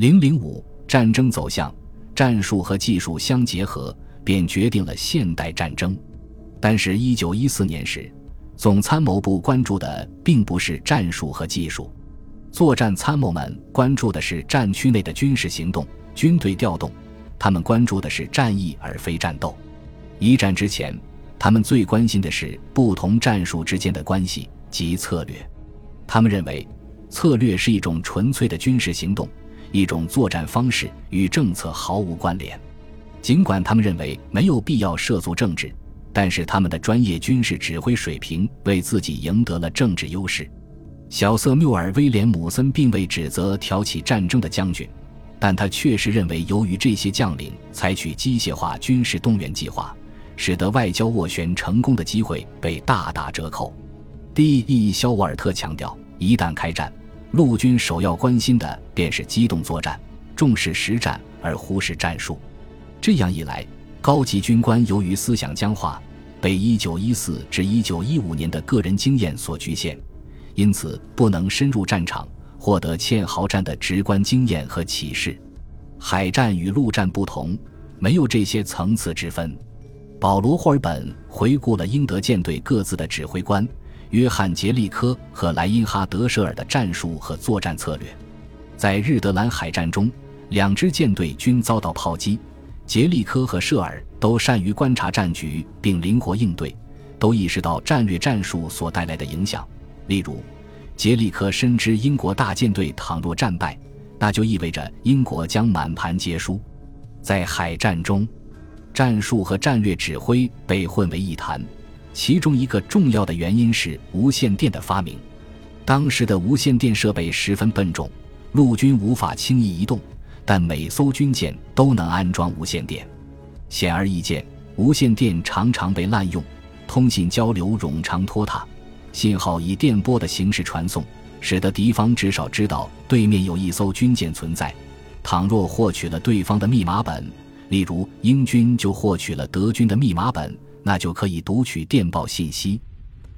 零零五战争走向，战术和技术相结合，便决定了现代战争。但是，一九一四年时，总参谋部关注的并不是战术和技术，作战参谋们关注的是战区内的军事行动、军队调动，他们关注的是战役而非战斗。一战之前，他们最关心的是不同战术之间的关系及策略。他们认为，策略是一种纯粹的军事行动，一种作战方式，与政策毫无关联。尽管他们认为没有必要涉足政治。但是他们的专业军事指挥水平为自己赢得了政治优势。小瑟缪尔·威廉姆森并未指责挑起战争的将军，但他确实认为，由于这些将领采取机械化军事动员计划，使得外交斡旋成功的机会被大打折扣。D.E. 肖沃尔特强调，一旦开战，陆军首要关心的便是机动作战，重视实战而忽视战术。这样一来，高级军官由于思想僵化，被1914至1915年的个人经验所局限，因此不能深入战场，获得堑壕战的直观经验和启示。海战与陆战不同，没有这些层次之分。保罗·霍尔本回顾了英德舰队各自的指挥官约翰·杰利科和莱因哈德·舍尔的战术和作战策略。在日德兰海战中，两支舰队均遭到炮击。杰利科和舍尔都善于观察战局并灵活应对，都意识到战略战术所带来的影响。例如，杰利科深知英国大舰队倘若战败，那就意味着英国将满盘皆输。在海战中，战术和战略指挥被混为一谈，其中一个重要的原因是无线电的发明。当时的无线电设备十分笨重，陆军无法轻易移动。但每艘军舰都能安装无线电，显而易见，无线电常常被滥用，通信交流冗长拖沓，信号以电波的形式传送，使得敌方至少知道对面有一艘军舰存在。倘若获取了对方的密码本，例如英军就获取了德军的密码本，那就可以读取电报信息。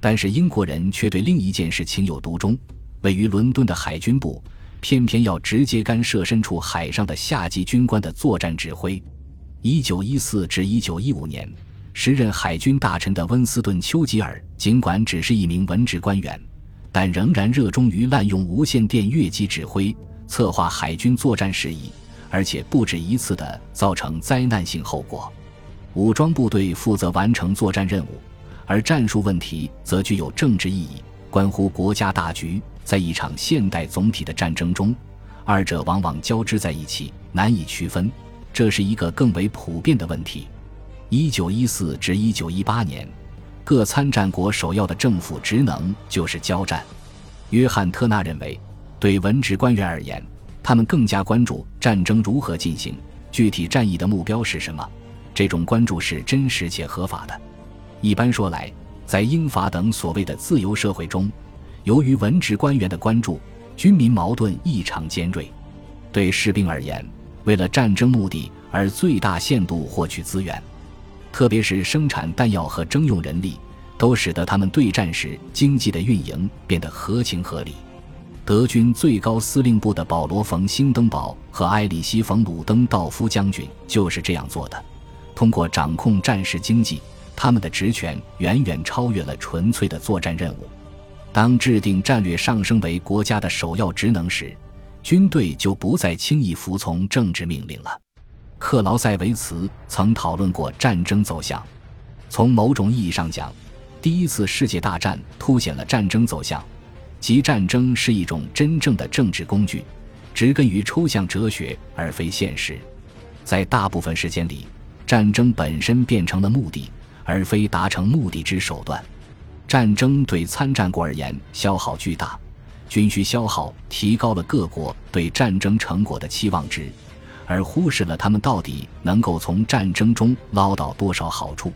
但是英国人却对另一件事情有独钟，位于伦敦的海军部。偏偏要直接干涉身处海上的下级军官的作战指挥。一九一四至一九一五年，时任海军大臣的温斯顿·丘吉尔，尽管只是一名文职官员，但仍然热衷于滥用无线电越级指挥，策划海军作战事宜，而且不止一次地造成灾难性后果。武装部队负责完成作战任务，而战术问题则具有政治意义，关乎国家大局。在一场现代总体的战争中，二者往往交织在一起，难以区分。这是一个更为普遍的问题。一九一四至一九一八年，各参战国首要的政府职能就是交战。约翰·特纳认为，对文职官员而言，他们更加关注战争如何进行，具体战役的目标是什么。这种关注是真实且合法的。一般说来，在英法等所谓的自由社会中，由于文职官员的关注，军民矛盾异常尖锐。对士兵而言，为了战争目的而最大限度获取资源，特别是生产弹药和征用人力，都使得他们对战时经济的运营变得合情合理。德军最高司令部的保罗·冯·兴登堡和埃里希·冯·鲁登道夫将军就是这样做的。通过掌控战时经济，他们的职权远远超越了纯粹的作战任务。当制定战略上升为国家的首要职能时，军队就不再轻易服从政治命令了。克劳塞维茨曾讨论过战争走向。从某种意义上讲，第一次世界大战凸显了战争走向，即战争是一种真正的政治工具，植根于抽象哲学而非现实。在大部分时间里，战争本身变成了目的，而非达成目的之手段。战争对参战国而言消耗巨大，军需消耗提高了各国对战争成果的期望值，而忽视了他们到底能够从战争中捞到多少好处。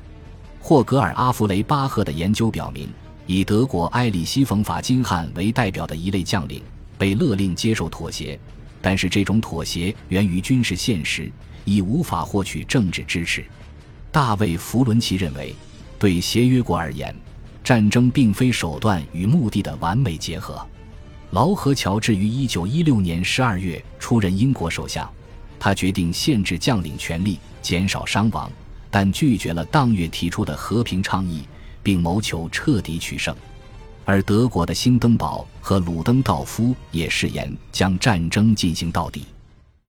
霍格尔阿弗雷巴赫的研究表明，以德国埃里希冯法金汉为代表的一类将领被勒令接受妥协，但是这种妥协源于军事现实，已无法获取政治支持。大卫弗伦奇认为，对协约国而言。战争并非手段与目的的完美结合，劳合乔治于一九一六年十二月出任英国首相，他决定限制将领权力，减少伤亡，但拒绝了当月提出的和平倡议，并谋求彻底取胜。而德国的兴登堡和鲁登道夫也誓言将战争进行到底。